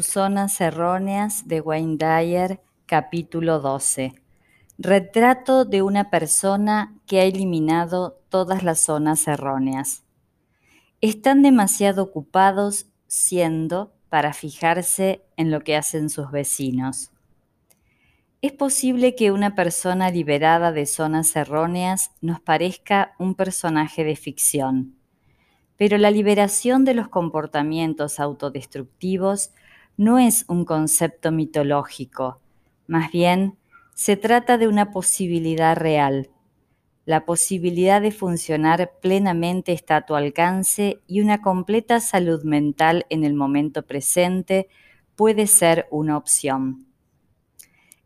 Zonas erróneas de Wayne Dyer, capítulo 12. Retrato de una persona que ha eliminado todas las zonas erróneas. Están demasiado ocupados siendo para fijarse en lo que hacen sus vecinos. Es posible que una persona liberada de zonas erróneas nos parezca un personaje de ficción, pero la liberación de los comportamientos autodestructivos no es un concepto mitológico, más bien se trata de una posibilidad real. La posibilidad de funcionar plenamente está a tu alcance y una completa salud mental en el momento presente puede ser una opción.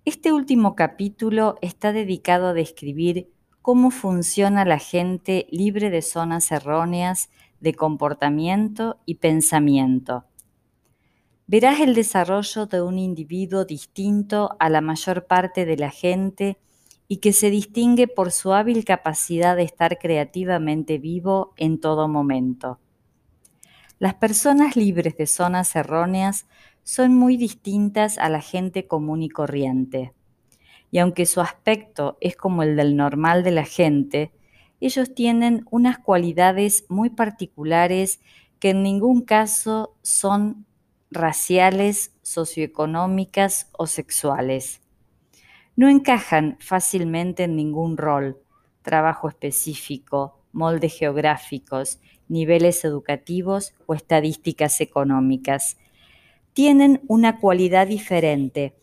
Este último capítulo está dedicado a describir cómo funciona la gente libre de zonas erróneas de comportamiento y pensamiento verás el desarrollo de un individuo distinto a la mayor parte de la gente y que se distingue por su hábil capacidad de estar creativamente vivo en todo momento. Las personas libres de zonas erróneas son muy distintas a la gente común y corriente. Y aunque su aspecto es como el del normal de la gente, ellos tienen unas cualidades muy particulares que en ningún caso son raciales, socioeconómicas o sexuales. No encajan fácilmente en ningún rol, trabajo específico, moldes geográficos, niveles educativos o estadísticas económicas. Tienen una cualidad diferente,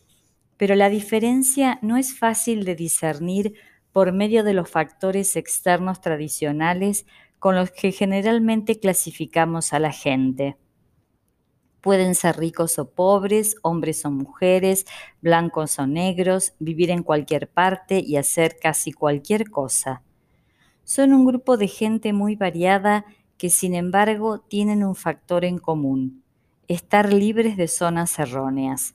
pero la diferencia no es fácil de discernir por medio de los factores externos tradicionales con los que generalmente clasificamos a la gente. Pueden ser ricos o pobres, hombres o mujeres, blancos o negros, vivir en cualquier parte y hacer casi cualquier cosa. Son un grupo de gente muy variada que sin embargo tienen un factor en común, estar libres de zonas erróneas.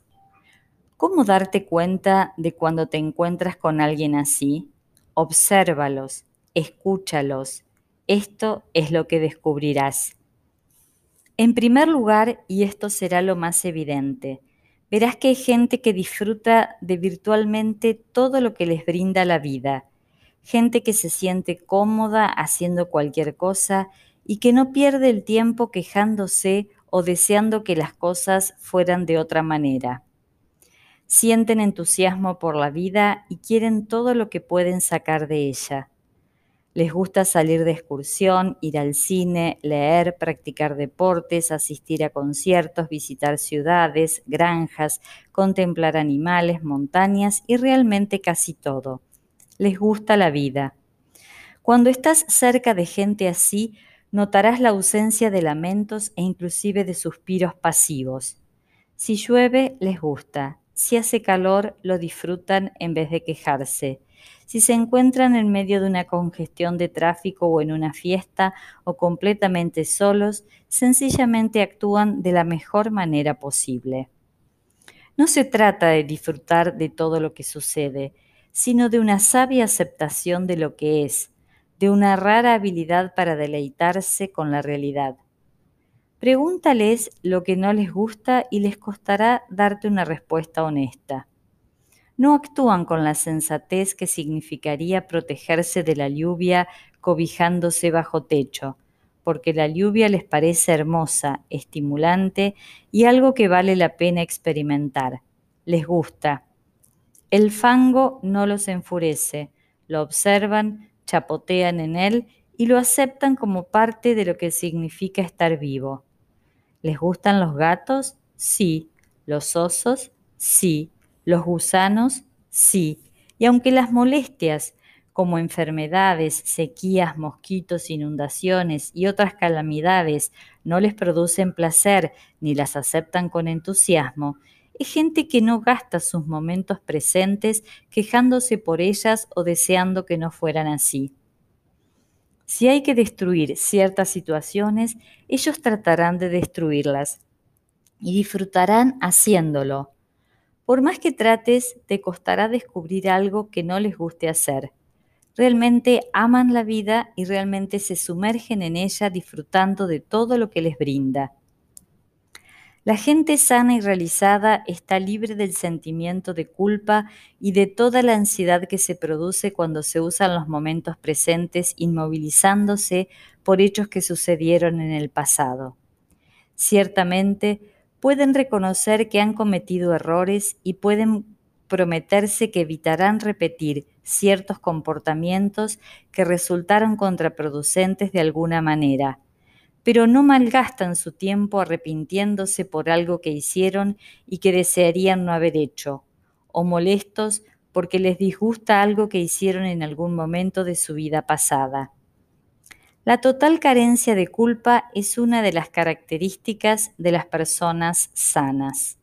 ¿Cómo darte cuenta de cuando te encuentras con alguien así? Obsérvalos, escúchalos. Esto es lo que descubrirás. En primer lugar, y esto será lo más evidente, verás que hay gente que disfruta de virtualmente todo lo que les brinda la vida, gente que se siente cómoda haciendo cualquier cosa y que no pierde el tiempo quejándose o deseando que las cosas fueran de otra manera. Sienten entusiasmo por la vida y quieren todo lo que pueden sacar de ella. Les gusta salir de excursión, ir al cine, leer, practicar deportes, asistir a conciertos, visitar ciudades, granjas, contemplar animales, montañas y realmente casi todo. Les gusta la vida. Cuando estás cerca de gente así, notarás la ausencia de lamentos e inclusive de suspiros pasivos. Si llueve, les gusta. Si hace calor, lo disfrutan en vez de quejarse. Si se encuentran en medio de una congestión de tráfico o en una fiesta o completamente solos, sencillamente actúan de la mejor manera posible. No se trata de disfrutar de todo lo que sucede, sino de una sabia aceptación de lo que es, de una rara habilidad para deleitarse con la realidad. Pregúntales lo que no les gusta y les costará darte una respuesta honesta no actúan con la sensatez que significaría protegerse de la lluvia cobijándose bajo techo, porque la lluvia les parece hermosa, estimulante y algo que vale la pena experimentar. Les gusta. El fango no los enfurece, lo observan, chapotean en él y lo aceptan como parte de lo que significa estar vivo. ¿Les gustan los gatos? Sí. ¿Los osos? Sí. Los gusanos, sí, y aunque las molestias como enfermedades, sequías, mosquitos, inundaciones y otras calamidades no les producen placer ni las aceptan con entusiasmo, es gente que no gasta sus momentos presentes quejándose por ellas o deseando que no fueran así. Si hay que destruir ciertas situaciones, ellos tratarán de destruirlas y disfrutarán haciéndolo, por más que trates, te costará descubrir algo que no les guste hacer. Realmente aman la vida y realmente se sumergen en ella disfrutando de todo lo que les brinda. La gente sana y realizada está libre del sentimiento de culpa y de toda la ansiedad que se produce cuando se usan los momentos presentes inmovilizándose por hechos que sucedieron en el pasado. Ciertamente, pueden reconocer que han cometido errores y pueden prometerse que evitarán repetir ciertos comportamientos que resultaron contraproducentes de alguna manera pero no malgastan su tiempo arrepintiéndose por algo que hicieron y que desearían no haber hecho, o molestos porque les disgusta algo que hicieron en algún momento de su vida pasada. La total carencia de culpa es una de las características de las personas sanas.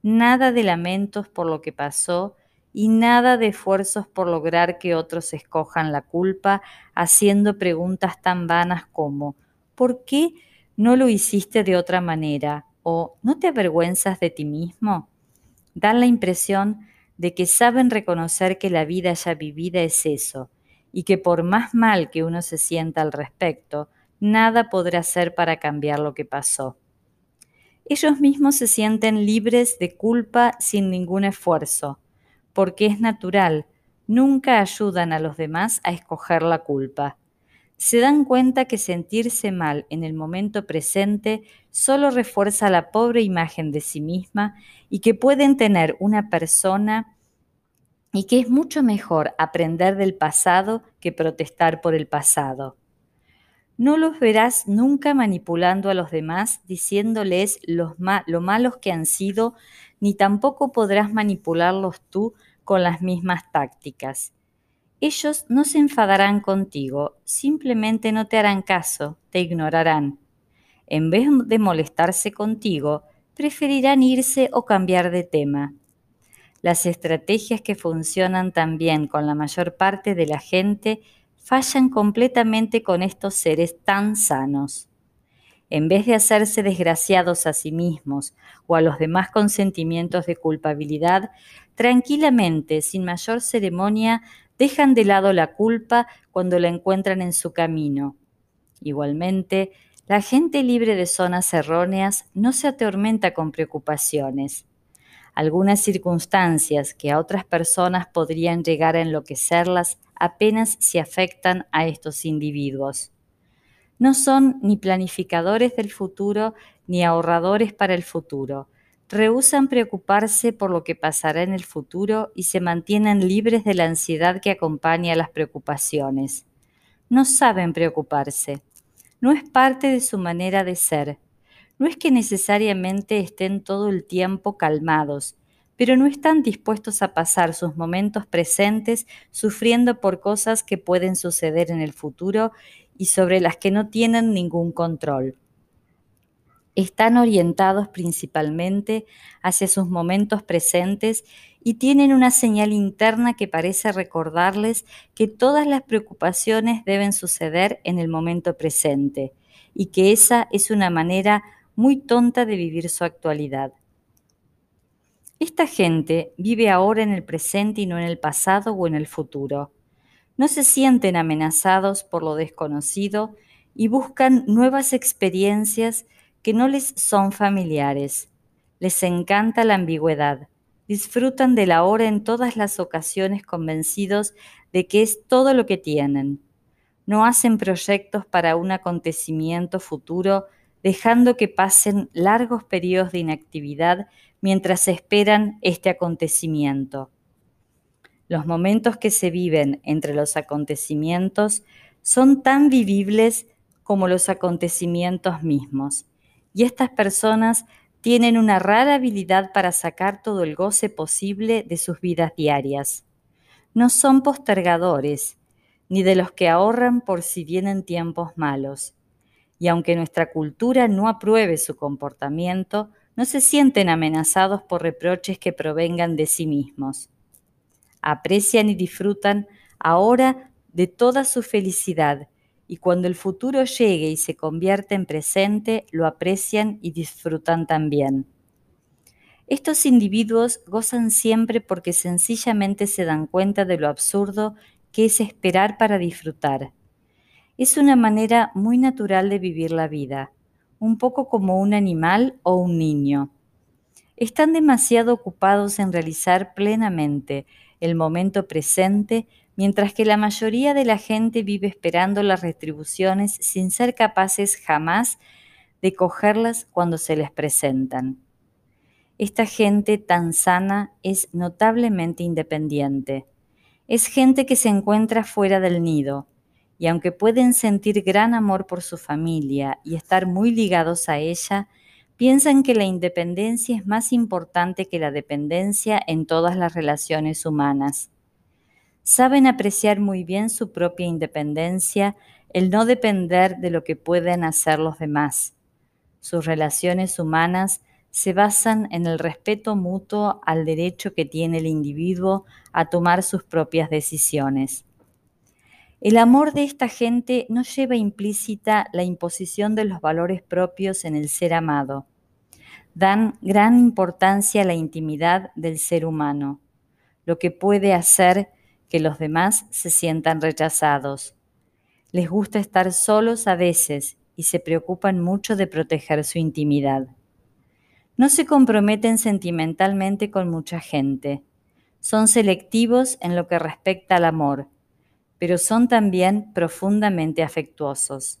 Nada de lamentos por lo que pasó y nada de esfuerzos por lograr que otros escojan la culpa haciendo preguntas tan vanas como ¿por qué no lo hiciste de otra manera? ¿O no te avergüenzas de ti mismo? Dan la impresión de que saben reconocer que la vida ya vivida es eso, y que por más mal que uno se sienta al respecto, nada podrá hacer para cambiar lo que pasó. Ellos mismos se sienten libres de culpa sin ningún esfuerzo, porque es natural, nunca ayudan a los demás a escoger la culpa se dan cuenta que sentirse mal en el momento presente solo refuerza la pobre imagen de sí misma y que pueden tener una persona y que es mucho mejor aprender del pasado que protestar por el pasado. No los verás nunca manipulando a los demás diciéndoles lo malos que han sido, ni tampoco podrás manipularlos tú con las mismas tácticas. Ellos no se enfadarán contigo, simplemente no te harán caso, te ignorarán. En vez de molestarse contigo, preferirán irse o cambiar de tema. Las estrategias que funcionan tan bien con la mayor parte de la gente fallan completamente con estos seres tan sanos. En vez de hacerse desgraciados a sí mismos o a los demás con sentimientos de culpabilidad, tranquilamente, sin mayor ceremonia, dejan de lado la culpa cuando la encuentran en su camino. Igualmente, la gente libre de zonas erróneas no se atormenta con preocupaciones. Algunas circunstancias que a otras personas podrían llegar a enloquecerlas apenas se afectan a estos individuos. No son ni planificadores del futuro ni ahorradores para el futuro, Rehusan preocuparse por lo que pasará en el futuro y se mantienen libres de la ansiedad que acompaña a las preocupaciones. No saben preocuparse. No es parte de su manera de ser. No es que necesariamente estén todo el tiempo calmados, pero no están dispuestos a pasar sus momentos presentes sufriendo por cosas que pueden suceder en el futuro y sobre las que no tienen ningún control. Están orientados principalmente hacia sus momentos presentes y tienen una señal interna que parece recordarles que todas las preocupaciones deben suceder en el momento presente y que esa es una manera muy tonta de vivir su actualidad. Esta gente vive ahora en el presente y no en el pasado o en el futuro. No se sienten amenazados por lo desconocido y buscan nuevas experiencias que no les son familiares. Les encanta la ambigüedad. Disfrutan de la hora en todas las ocasiones convencidos de que es todo lo que tienen. No hacen proyectos para un acontecimiento futuro, dejando que pasen largos periodos de inactividad mientras esperan este acontecimiento. Los momentos que se viven entre los acontecimientos son tan vivibles como los acontecimientos mismos y estas personas tienen una rara habilidad para sacar todo el goce posible de sus vidas diarias. No son postergadores, ni de los que ahorran por si vienen tiempos malos. Y aunque nuestra cultura no apruebe su comportamiento, no se sienten amenazados por reproches que provengan de sí mismos. Aprecian y disfrutan ahora de toda su felicidad y cuando el futuro llegue y se convierte en presente, lo aprecian y disfrutan también. Estos individuos gozan siempre porque sencillamente se dan cuenta de lo absurdo que es esperar para disfrutar. Es una manera muy natural de vivir la vida, un poco como un animal o un niño. Están demasiado ocupados en realizar plenamente el momento presente, mientras que la mayoría de la gente vive esperando las retribuciones sin ser capaces jamás de cogerlas cuando se les presentan. Esta gente tan sana es notablemente independiente. Es gente que se encuentra fuera del nido, y aunque pueden sentir gran amor por su familia y estar muy ligados a ella, piensan que la independencia es más importante que la dependencia en todas las relaciones humanas. Saben apreciar muy bien su propia independencia, el no depender de lo que pueden hacer los demás. Sus relaciones humanas se basan en el respeto mutuo al derecho que tiene el individuo a tomar sus propias decisiones. El amor de esta gente no lleva implícita la imposición de los valores propios en el ser amado. Dan gran importancia a la intimidad del ser humano, lo que puede hacer que los demás se sientan rechazados. Les gusta estar solos a veces y se preocupan mucho de proteger su intimidad. No se comprometen sentimentalmente con mucha gente. Son selectivos en lo que respecta al amor, pero son también profundamente afectuosos.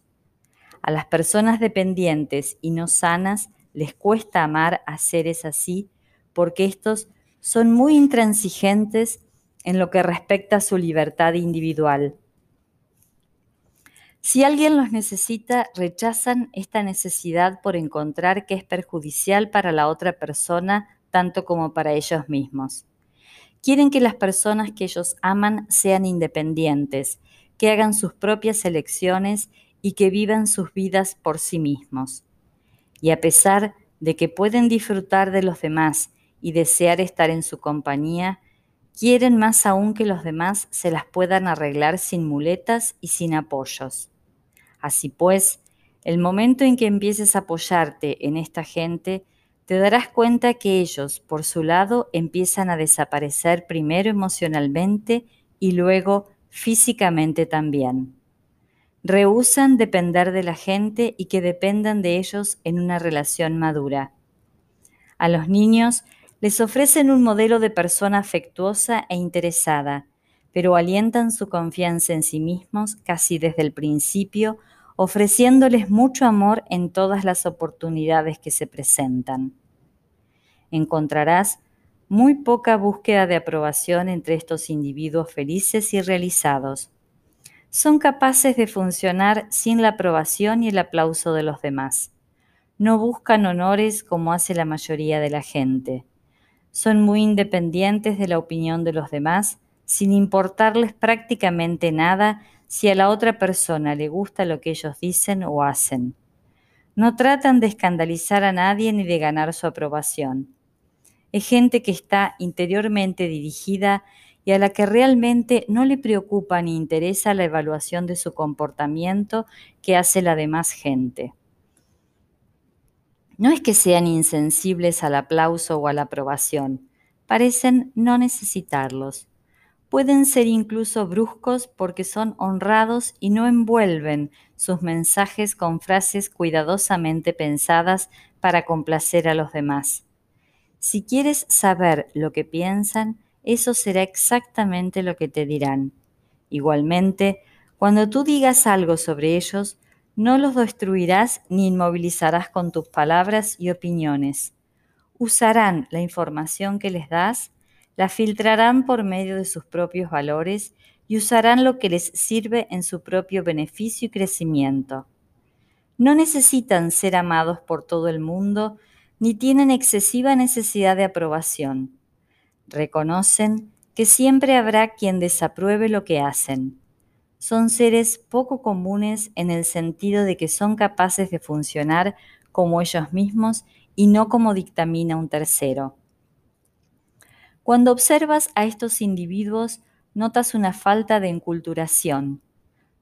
A las personas dependientes y no sanas les cuesta amar a seres así porque estos son muy intransigentes en lo que respecta a su libertad individual. Si alguien los necesita, rechazan esta necesidad por encontrar que es perjudicial para la otra persona tanto como para ellos mismos. Quieren que las personas que ellos aman sean independientes, que hagan sus propias elecciones y que vivan sus vidas por sí mismos. Y a pesar de que pueden disfrutar de los demás y desear estar en su compañía, quieren más aún que los demás se las puedan arreglar sin muletas y sin apoyos. Así pues, el momento en que empieces a apoyarte en esta gente, te darás cuenta que ellos, por su lado, empiezan a desaparecer primero emocionalmente y luego físicamente también. Rehusan depender de la gente y que dependan de ellos en una relación madura. A los niños les ofrecen un modelo de persona afectuosa e interesada, pero alientan su confianza en sí mismos casi desde el principio, ofreciéndoles mucho amor en todas las oportunidades que se presentan. Encontrarás muy poca búsqueda de aprobación entre estos individuos felices y realizados. Son capaces de funcionar sin la aprobación y el aplauso de los demás. No buscan honores como hace la mayoría de la gente. Son muy independientes de la opinión de los demás sin importarles prácticamente nada si a la otra persona le gusta lo que ellos dicen o hacen. No tratan de escandalizar a nadie ni de ganar su aprobación. Es gente que está interiormente dirigida y a la que realmente no le preocupa ni interesa la evaluación de su comportamiento que hace la demás gente. No es que sean insensibles al aplauso o a la aprobación, parecen no necesitarlos pueden ser incluso bruscos porque son honrados y no envuelven sus mensajes con frases cuidadosamente pensadas para complacer a los demás. Si quieres saber lo que piensan, eso será exactamente lo que te dirán. Igualmente, cuando tú digas algo sobre ellos, no los destruirás ni inmovilizarás con tus palabras y opiniones. Usarán la información que les das la filtrarán por medio de sus propios valores y usarán lo que les sirve en su propio beneficio y crecimiento. No necesitan ser amados por todo el mundo ni tienen excesiva necesidad de aprobación. Reconocen que siempre habrá quien desapruebe lo que hacen. Son seres poco comunes en el sentido de que son capaces de funcionar como ellos mismos y no como dictamina un tercero. Cuando observas a estos individuos, notas una falta de enculturación.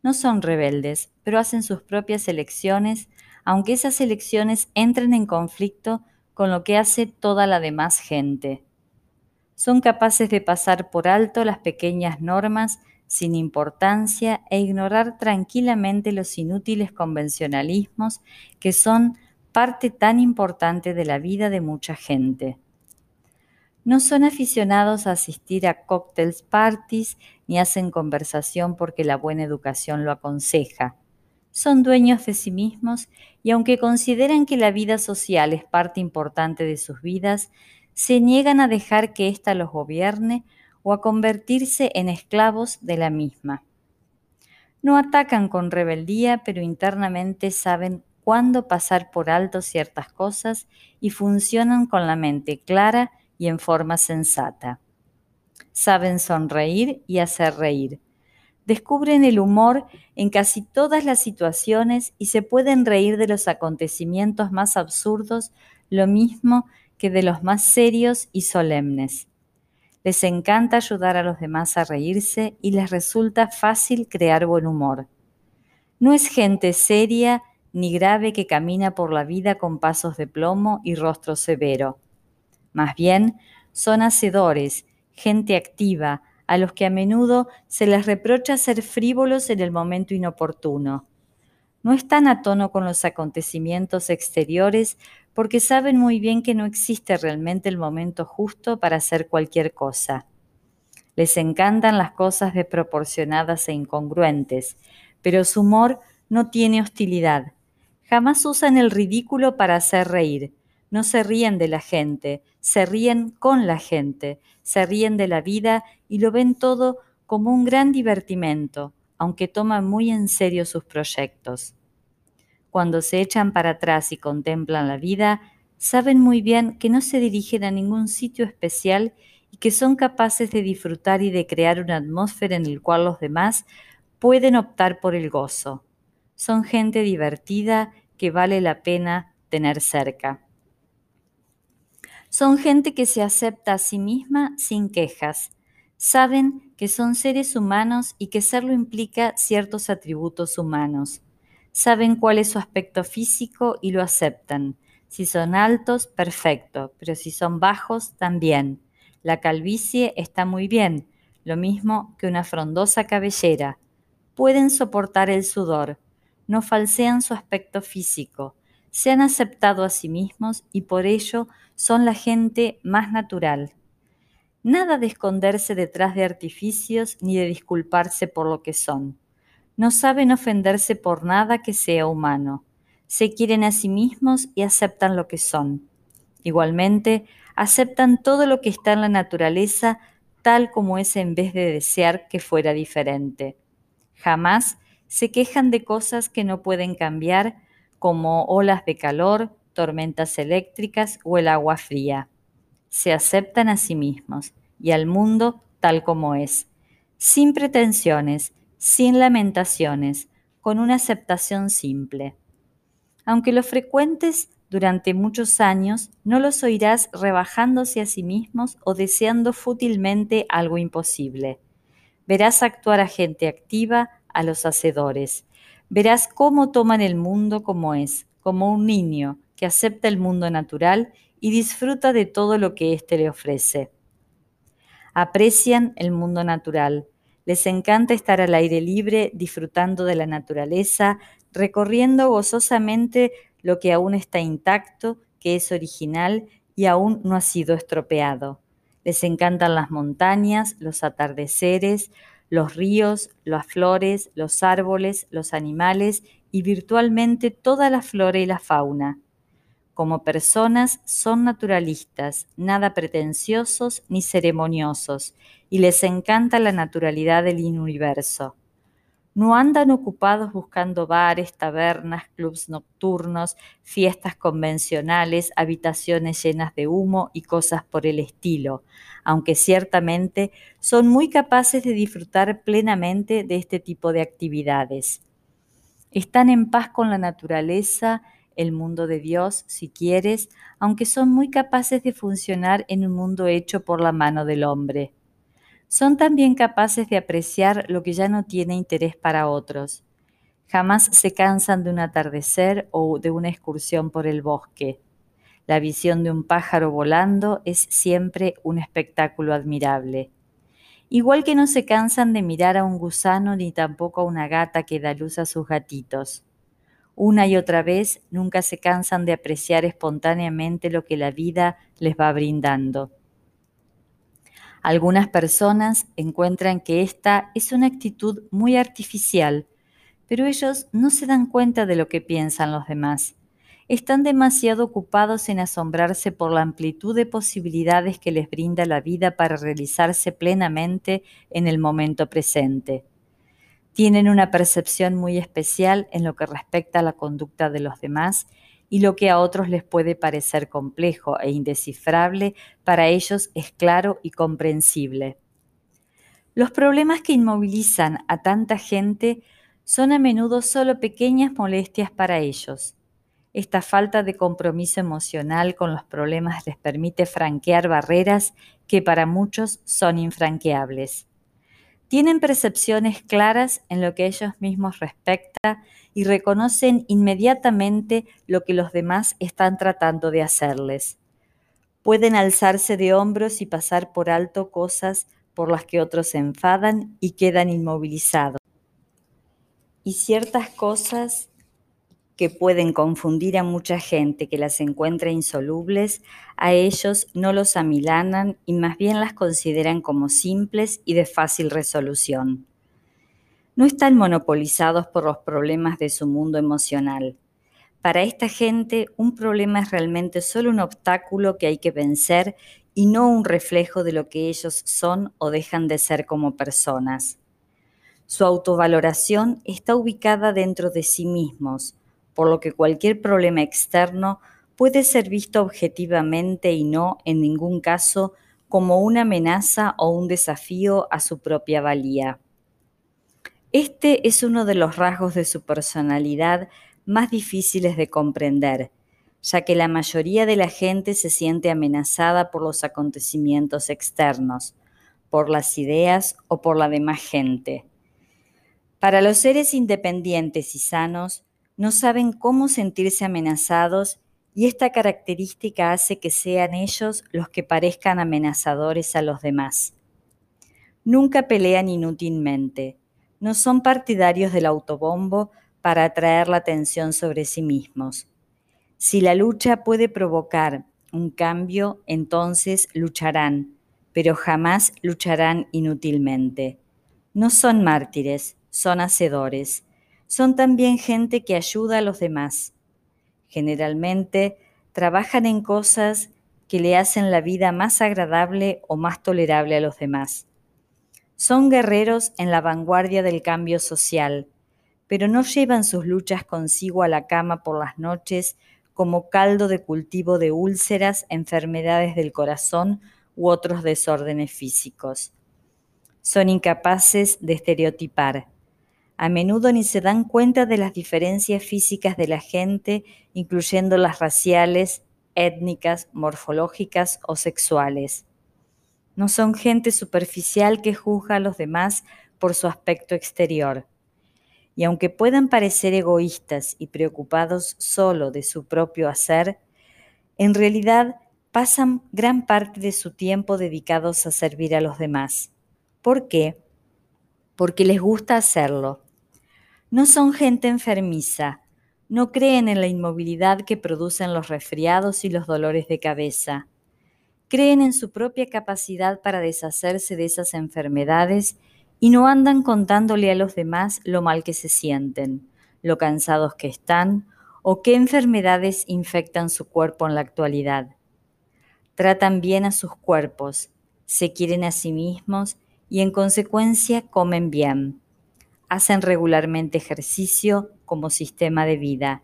No son rebeldes, pero hacen sus propias elecciones, aunque esas elecciones entren en conflicto con lo que hace toda la demás gente. Son capaces de pasar por alto las pequeñas normas sin importancia e ignorar tranquilamente los inútiles convencionalismos que son parte tan importante de la vida de mucha gente. No son aficionados a asistir a cocktails parties ni hacen conversación porque la buena educación lo aconseja. Son dueños de sí mismos y aunque consideran que la vida social es parte importante de sus vidas, se niegan a dejar que ésta los gobierne o a convertirse en esclavos de la misma. No atacan con rebeldía, pero internamente saben cuándo pasar por alto ciertas cosas y funcionan con la mente clara y en forma sensata. Saben sonreír y hacer reír. Descubren el humor en casi todas las situaciones y se pueden reír de los acontecimientos más absurdos, lo mismo que de los más serios y solemnes. Les encanta ayudar a los demás a reírse y les resulta fácil crear buen humor. No es gente seria ni grave que camina por la vida con pasos de plomo y rostro severo. Más bien, son hacedores, gente activa, a los que a menudo se les reprocha ser frívolos en el momento inoportuno. No están a tono con los acontecimientos exteriores porque saben muy bien que no existe realmente el momento justo para hacer cualquier cosa. Les encantan las cosas desproporcionadas e incongruentes, pero su humor no tiene hostilidad. Jamás usan el ridículo para hacer reír. No se ríen de la gente, se ríen con la gente, se ríen de la vida y lo ven todo como un gran divertimento, aunque toman muy en serio sus proyectos cuando se echan para atrás y contemplan la vida, saben muy bien que no se dirigen a ningún sitio especial y que son capaces de disfrutar y de crear una atmósfera en la cual los demás pueden optar por el gozo. Son gente divertida que vale la pena tener cerca. Son gente que se acepta a sí misma sin quejas. Saben que son seres humanos y que serlo implica ciertos atributos humanos saben cuál es su aspecto físico y lo aceptan. Si son altos, perfecto, pero si son bajos, también. La calvicie está muy bien, lo mismo que una frondosa cabellera. Pueden soportar el sudor, no falsean su aspecto físico, se han aceptado a sí mismos y por ello son la gente más natural. Nada de esconderse detrás de artificios ni de disculparse por lo que son no saben ofenderse por nada que sea humano. Se quieren a sí mismos y aceptan lo que son. Igualmente, aceptan todo lo que está en la naturaleza tal como es en vez de desear que fuera diferente. Jamás se quejan de cosas que no pueden cambiar, como olas de calor, tormentas eléctricas o el agua fría. Se aceptan a sí mismos y al mundo tal como es, sin pretensiones, sin lamentaciones, con una aceptación simple. Aunque lo frecuentes durante muchos años, no los oirás rebajándose a sí mismos o deseando fútilmente algo imposible. Verás actuar a gente activa, a los hacedores. Verás cómo toman el mundo como es, como un niño que acepta el mundo natural y disfruta de todo lo que éste le ofrece. Aprecian el mundo natural, les encanta estar al aire libre, disfrutando de la naturaleza, recorriendo gozosamente lo que aún está intacto, que es original y aún no ha sido estropeado. Les encantan las montañas, los atardeceres, los ríos, las flores, los árboles, los animales y virtualmente toda la flora y la fauna. Como personas son naturalistas, nada pretenciosos ni ceremoniosos, y les encanta la naturalidad del universo. No andan ocupados buscando bares, tabernas, clubs nocturnos, fiestas convencionales, habitaciones llenas de humo y cosas por el estilo, aunque ciertamente son muy capaces de disfrutar plenamente de este tipo de actividades. Están en paz con la naturaleza el mundo de Dios, si quieres, aunque son muy capaces de funcionar en un mundo hecho por la mano del hombre. Son también capaces de apreciar lo que ya no tiene interés para otros. Jamás se cansan de un atardecer o de una excursión por el bosque. La visión de un pájaro volando es siempre un espectáculo admirable. Igual que no se cansan de mirar a un gusano ni tampoco a una gata que da luz a sus gatitos. Una y otra vez nunca se cansan de apreciar espontáneamente lo que la vida les va brindando. Algunas personas encuentran que esta es una actitud muy artificial, pero ellos no se dan cuenta de lo que piensan los demás. Están demasiado ocupados en asombrarse por la amplitud de posibilidades que les brinda la vida para realizarse plenamente en el momento presente. Tienen una percepción muy especial en lo que respecta a la conducta de los demás y lo que a otros les puede parecer complejo e indescifrable, para ellos es claro y comprensible. Los problemas que inmovilizan a tanta gente son a menudo solo pequeñas molestias para ellos. Esta falta de compromiso emocional con los problemas les permite franquear barreras que para muchos son infranqueables. Tienen percepciones claras en lo que ellos mismos respecta y reconocen inmediatamente lo que los demás están tratando de hacerles. Pueden alzarse de hombros y pasar por alto cosas por las que otros se enfadan y quedan inmovilizados. Y ciertas cosas que pueden confundir a mucha gente que las encuentra insolubles, a ellos no los amilanan y más bien las consideran como simples y de fácil resolución. No están monopolizados por los problemas de su mundo emocional. Para esta gente, un problema es realmente solo un obstáculo que hay que vencer y no un reflejo de lo que ellos son o dejan de ser como personas. Su autovaloración está ubicada dentro de sí mismos, por lo que cualquier problema externo puede ser visto objetivamente y no, en ningún caso, como una amenaza o un desafío a su propia valía. Este es uno de los rasgos de su personalidad más difíciles de comprender, ya que la mayoría de la gente se siente amenazada por los acontecimientos externos, por las ideas o por la demás gente. Para los seres independientes y sanos, no saben cómo sentirse amenazados y esta característica hace que sean ellos los que parezcan amenazadores a los demás. Nunca pelean inútilmente, no son partidarios del autobombo para atraer la atención sobre sí mismos. Si la lucha puede provocar un cambio, entonces lucharán, pero jamás lucharán inútilmente. No son mártires, son hacedores son también gente que ayuda a los demás. Generalmente trabajan en cosas que le hacen la vida más agradable o más tolerable a los demás. Son guerreros en la vanguardia del cambio social, pero no llevan sus luchas consigo a la cama por las noches como caldo de cultivo de úlceras, enfermedades del corazón u otros desórdenes físicos. Son incapaces de estereotipar a menudo ni se dan cuenta de las diferencias físicas de la gente, incluyendo las raciales, étnicas, morfológicas o sexuales. No son gente superficial que juzga a los demás por su aspecto exterior. Y aunque puedan parecer egoístas y preocupados solo de su propio hacer, en realidad pasan gran parte de su tiempo dedicados a servir a los demás. ¿Por qué? Porque les gusta hacerlo no son gente enfermiza, no creen en la inmovilidad que producen los resfriados y los dolores de cabeza. Creen en su propia capacidad para deshacerse de esas enfermedades y no andan contándole a los demás lo mal que se sienten, lo cansados que están o qué enfermedades infectan su cuerpo en la actualidad. Tratan bien a sus cuerpos, se quieren a sí mismos y en consecuencia comen bien hacen regularmente ejercicio como sistema de vida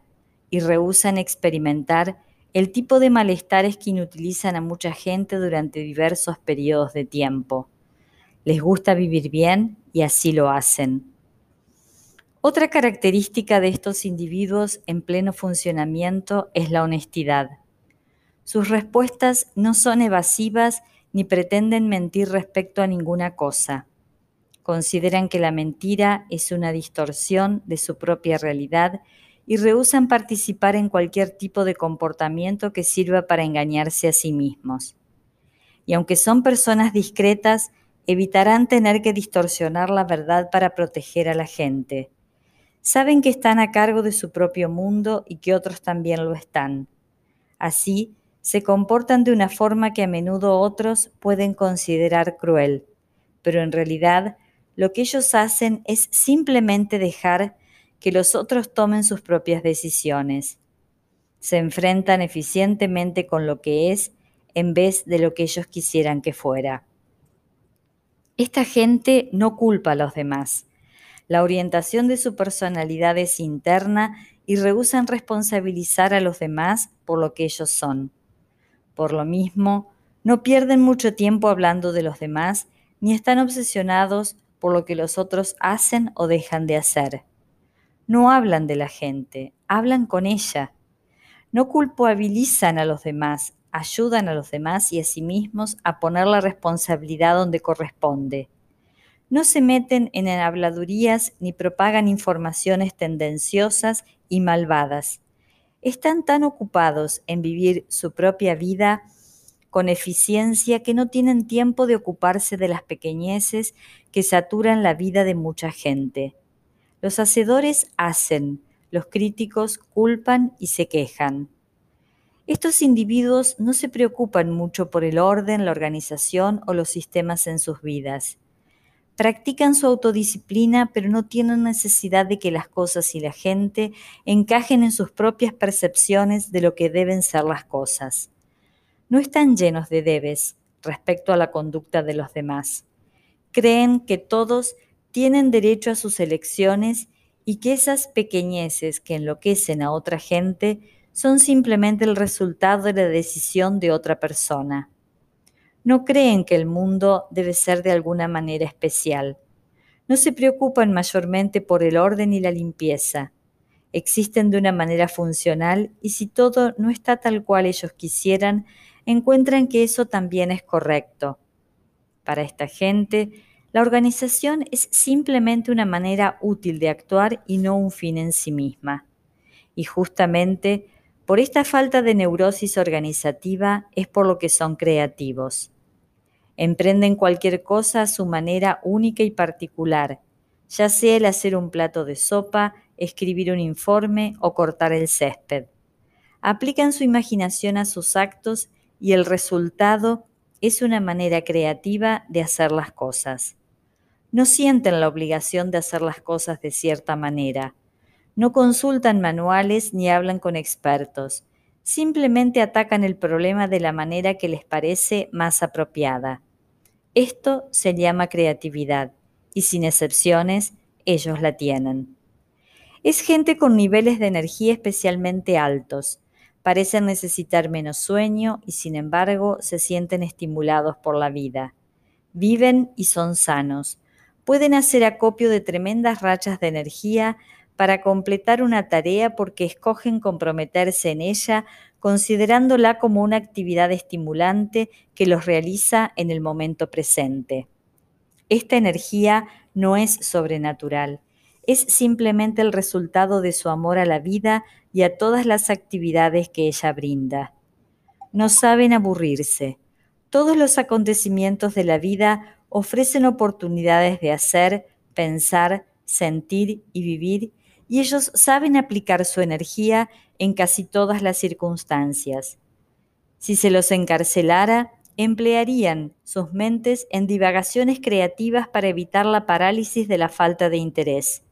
y rehusan experimentar el tipo de malestares que inutilizan a mucha gente durante diversos periodos de tiempo. Les gusta vivir bien y así lo hacen. Otra característica de estos individuos en pleno funcionamiento es la honestidad. Sus respuestas no son evasivas ni pretenden mentir respecto a ninguna cosa consideran que la mentira es una distorsión de su propia realidad y rehusan participar en cualquier tipo de comportamiento que sirva para engañarse a sí mismos. Y aunque son personas discretas, evitarán tener que distorsionar la verdad para proteger a la gente. Saben que están a cargo de su propio mundo y que otros también lo están. Así, se comportan de una forma que a menudo otros pueden considerar cruel, pero en realidad lo que ellos hacen es simplemente dejar que los otros tomen sus propias decisiones. Se enfrentan eficientemente con lo que es en vez de lo que ellos quisieran que fuera. Esta gente no culpa a los demás. La orientación de su personalidad es interna y rehusan responsabilizar a los demás por lo que ellos son. Por lo mismo, no pierden mucho tiempo hablando de los demás ni están obsesionados por lo que los otros hacen o dejan de hacer. No hablan de la gente, hablan con ella. No culpabilizan a los demás, ayudan a los demás y a sí mismos a poner la responsabilidad donde corresponde. No se meten en habladurías ni propagan informaciones tendenciosas y malvadas están tan ocupados en vivir su propia vida con eficiencia que no tienen tiempo de ocuparse de las pequeñeces que saturan la vida de mucha gente. Los hacedores hacen, los críticos culpan y se quejan. Estos individuos no se preocupan mucho por el orden, la organización o los sistemas en sus vidas. Practican su autodisciplina, pero no tienen necesidad de que las cosas y la gente encajen en sus propias percepciones de lo que deben ser las cosas. No están llenos de debes respecto a la conducta de los demás. Creen que todos tienen derecho a sus elecciones y que esas pequeñeces que enloquecen a otra gente son simplemente el resultado de la decisión de otra persona no creen que el mundo debe ser de alguna manera especial. No se preocupan mayormente por el orden y la limpieza. Existen de una manera funcional y si todo no está tal cual ellos quisieran, encuentran que eso también es correcto. Para esta gente, la organización es simplemente una manera útil de actuar y no un fin en sí misma. Y justamente por esta falta de neurosis organizativa es por lo que son creativos. Emprenden cualquier cosa a su manera única y particular, ya sea el hacer un plato de sopa, escribir un informe o cortar el césped. Aplican su imaginación a sus actos y el resultado es una manera creativa de hacer las cosas. No sienten la obligación de hacer las cosas de cierta manera. No consultan manuales ni hablan con expertos. Simplemente atacan el problema de la manera que les parece más apropiada. Esto se llama creatividad y sin excepciones ellos la tienen. Es gente con niveles de energía especialmente altos. Parecen necesitar menos sueño y sin embargo se sienten estimulados por la vida. Viven y son sanos. Pueden hacer acopio de tremendas rachas de energía para completar una tarea porque escogen comprometerse en ella considerándola como una actividad estimulante que los realiza en el momento presente. Esta energía no es sobrenatural, es simplemente el resultado de su amor a la vida y a todas las actividades que ella brinda. No saben aburrirse. Todos los acontecimientos de la vida ofrecen oportunidades de hacer, pensar, sentir y vivir y ellos saben aplicar su energía en casi todas las circunstancias. Si se los encarcelara, emplearían sus mentes en divagaciones creativas para evitar la parálisis de la falta de interés.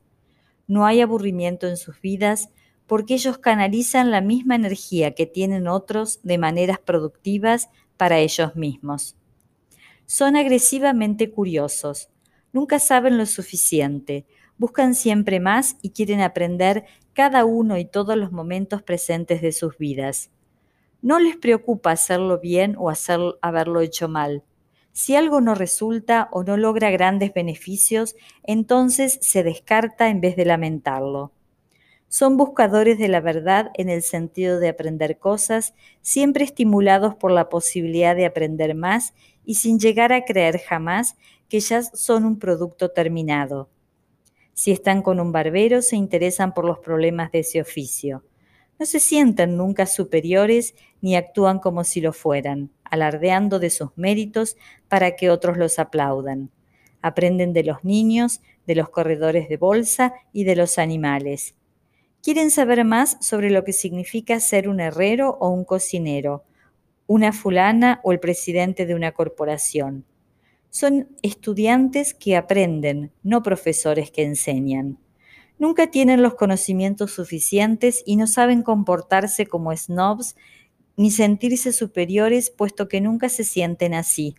No hay aburrimiento en sus vidas porque ellos canalizan la misma energía que tienen otros de maneras productivas para ellos mismos. Son agresivamente curiosos, nunca saben lo suficiente, buscan siempre más y quieren aprender cada uno y todos los momentos presentes de sus vidas. No les preocupa hacerlo bien o haberlo hecho mal. Si algo no resulta o no logra grandes beneficios, entonces se descarta en vez de lamentarlo. Son buscadores de la verdad en el sentido de aprender cosas, siempre estimulados por la posibilidad de aprender más y sin llegar a creer jamás que ya son un producto terminado. Si están con un barbero, se interesan por los problemas de ese oficio. No se sienten nunca superiores ni actúan como si lo fueran, alardeando de sus méritos para que otros los aplaudan. Aprenden de los niños, de los corredores de bolsa y de los animales. Quieren saber más sobre lo que significa ser un herrero o un cocinero, una fulana o el presidente de una corporación. Son estudiantes que aprenden, no profesores que enseñan. Nunca tienen los conocimientos suficientes y no saben comportarse como snobs ni sentirse superiores puesto que nunca se sienten así.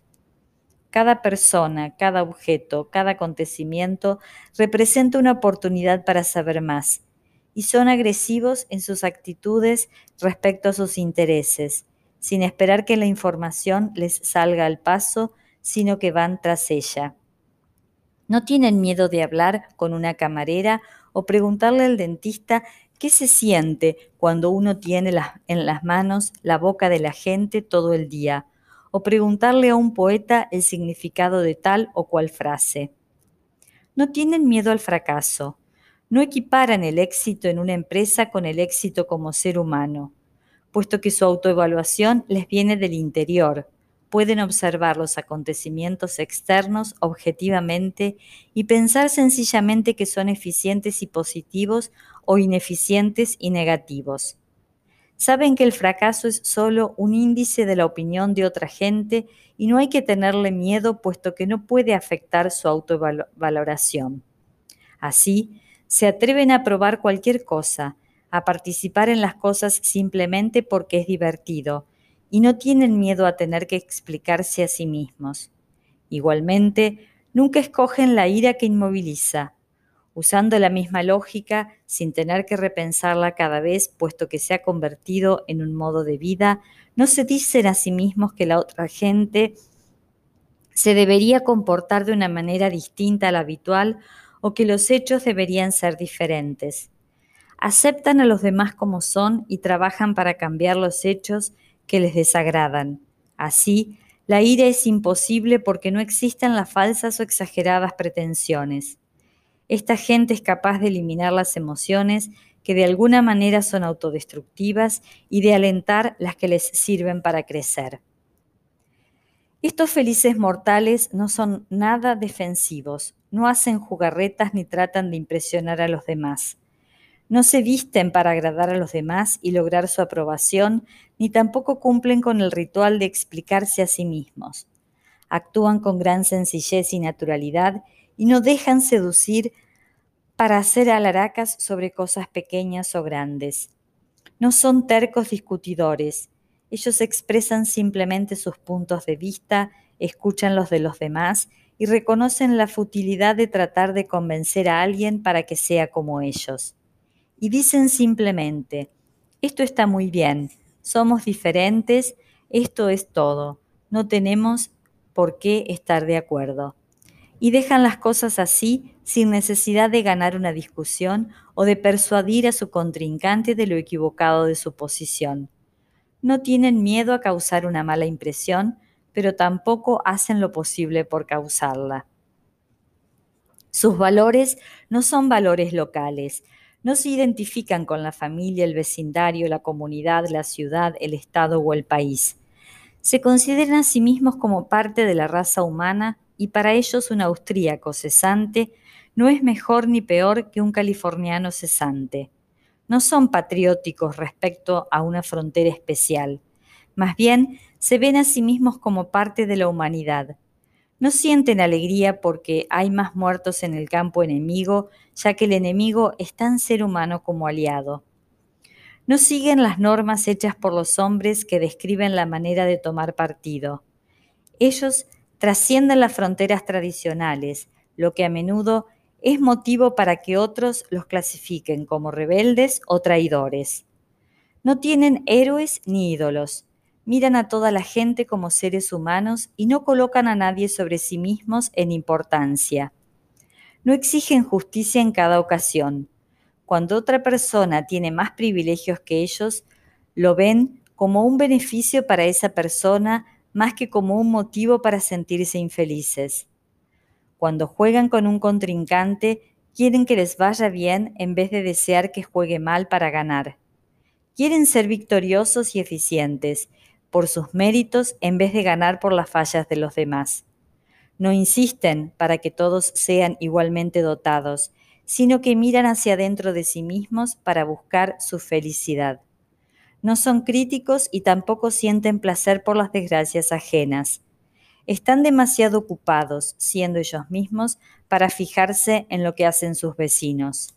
Cada persona, cada objeto, cada acontecimiento representa una oportunidad para saber más y son agresivos en sus actitudes respecto a sus intereses, sin esperar que la información les salga al paso, sino que van tras ella. No tienen miedo de hablar con una camarera o preguntarle al dentista qué se siente cuando uno tiene en las manos la boca de la gente todo el día, o preguntarle a un poeta el significado de tal o cual frase. No tienen miedo al fracaso, no equiparan el éxito en una empresa con el éxito como ser humano puesto que su autoevaluación les viene del interior. Pueden observar los acontecimientos externos objetivamente y pensar sencillamente que son eficientes y positivos o ineficientes y negativos. Saben que el fracaso es solo un índice de la opinión de otra gente y no hay que tenerle miedo puesto que no puede afectar su autovaloración. Así, se atreven a probar cualquier cosa, a participar en las cosas simplemente porque es divertido y no tienen miedo a tener que explicarse a sí mismos. Igualmente, nunca escogen la ira que inmoviliza, usando la misma lógica sin tener que repensarla cada vez, puesto que se ha convertido en un modo de vida, no se dicen a sí mismos que la otra gente se debería comportar de una manera distinta a la habitual o que los hechos deberían ser diferentes aceptan a los demás como son y trabajan para cambiar los hechos que les desagradan. Así, la ira es imposible porque no existen las falsas o exageradas pretensiones. Esta gente es capaz de eliminar las emociones que de alguna manera son autodestructivas y de alentar las que les sirven para crecer. Estos felices mortales no son nada defensivos, no hacen jugarretas ni tratan de impresionar a los demás. No se visten para agradar a los demás y lograr su aprobación, ni tampoco cumplen con el ritual de explicarse a sí mismos. Actúan con gran sencillez y naturalidad y no dejan seducir para hacer alaracas sobre cosas pequeñas o grandes. No son tercos discutidores. Ellos expresan simplemente sus puntos de vista, escuchan los de los demás y reconocen la futilidad de tratar de convencer a alguien para que sea como ellos y dicen simplemente, esto está muy bien, somos diferentes, esto es todo, no tenemos por qué estar de acuerdo. Y dejan las cosas así sin necesidad de ganar una discusión o de persuadir a su contrincante de lo equivocado de su posición. No tienen miedo a causar una mala impresión, pero tampoco hacen lo posible por causarla. Sus valores no son valores locales, no se identifican con la familia, el vecindario, la comunidad, la ciudad, el Estado o el país. Se consideran a sí mismos como parte de la raza humana y para ellos un austríaco cesante no es mejor ni peor que un californiano cesante. No son patrióticos respecto a una frontera especial. Más bien, se ven a sí mismos como parte de la humanidad, no sienten alegría porque hay más muertos en el campo enemigo, ya que el enemigo es tan ser humano como aliado. No siguen las normas hechas por los hombres que describen la manera de tomar partido. Ellos trascienden las fronteras tradicionales, lo que a menudo es motivo para que otros los clasifiquen como rebeldes o traidores. No tienen héroes ni ídolos, miran a toda la gente como seres humanos y no colocan a nadie sobre sí mismos en importancia. No exigen justicia en cada ocasión. Cuando otra persona tiene más privilegios que ellos, lo ven como un beneficio para esa persona más que como un motivo para sentirse infelices. Cuando juegan con un contrincante, quieren que les vaya bien en vez de desear que juegue mal para ganar. Quieren ser victoriosos y eficientes por sus méritos en vez de ganar por las fallas de los demás. No insisten para que todos sean igualmente dotados, sino que miran hacia adentro de sí mismos para buscar su felicidad. No son críticos y tampoco sienten placer por las desgracias ajenas. Están demasiado ocupados, siendo ellos mismos, para fijarse en lo que hacen sus vecinos.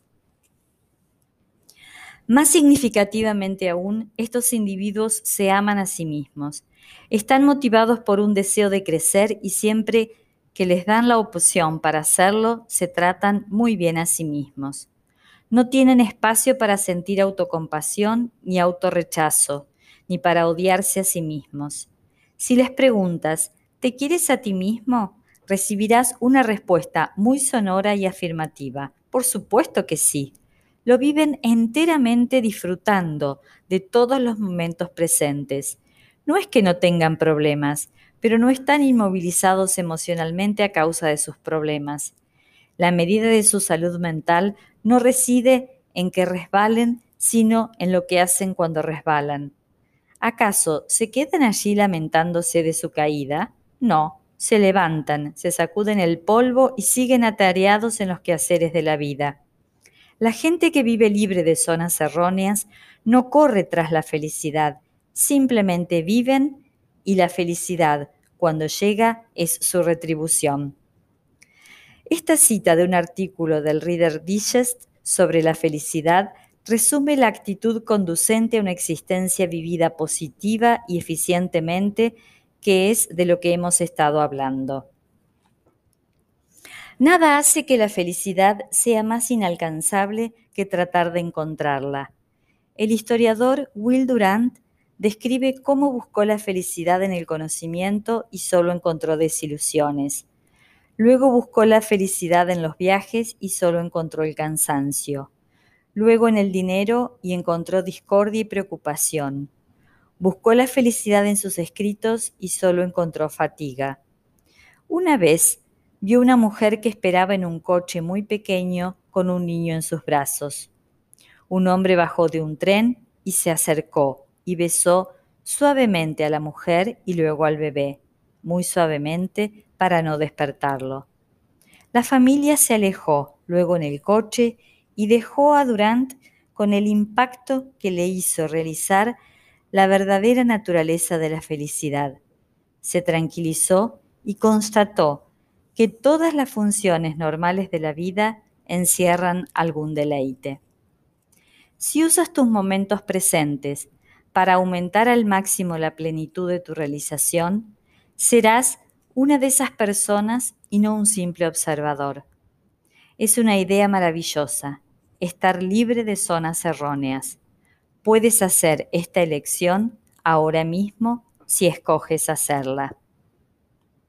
Más significativamente aún, estos individuos se aman a sí mismos. Están motivados por un deseo de crecer y siempre que les dan la opción para hacerlo, se tratan muy bien a sí mismos. No tienen espacio para sentir autocompasión ni autorrechazo, ni para odiarse a sí mismos. Si les preguntas, ¿te quieres a ti mismo? recibirás una respuesta muy sonora y afirmativa. Por supuesto que sí. Lo viven enteramente disfrutando de todos los momentos presentes. No es que no tengan problemas, pero no están inmovilizados emocionalmente a causa de sus problemas. La medida de su salud mental no reside en que resbalen, sino en lo que hacen cuando resbalan. ¿Acaso se quedan allí lamentándose de su caída? No, se levantan, se sacuden el polvo y siguen atareados en los quehaceres de la vida. La gente que vive libre de zonas erróneas no corre tras la felicidad, simplemente viven y la felicidad, cuando llega, es su retribución. Esta cita de un artículo del Reader Digest sobre la felicidad resume la actitud conducente a una existencia vivida positiva y eficientemente, que es de lo que hemos estado hablando. Nada hace que la felicidad sea más inalcanzable que tratar de encontrarla. El historiador Will Durant describe cómo buscó la felicidad en el conocimiento y solo encontró desilusiones. Luego buscó la felicidad en los viajes y solo encontró el cansancio. Luego en el dinero y encontró discordia y preocupación. Buscó la felicidad en sus escritos y solo encontró fatiga. Una vez vio una mujer que esperaba en un coche muy pequeño con un niño en sus brazos. Un hombre bajó de un tren y se acercó y besó suavemente a la mujer y luego al bebé, muy suavemente para no despertarlo. La familia se alejó luego en el coche y dejó a Durant con el impacto que le hizo realizar la verdadera naturaleza de la felicidad. Se tranquilizó y constató que todas las funciones normales de la vida encierran algún deleite. Si usas tus momentos presentes para aumentar al máximo la plenitud de tu realización, serás una de esas personas y no un simple observador. Es una idea maravillosa, estar libre de zonas erróneas. Puedes hacer esta elección ahora mismo si escoges hacerla.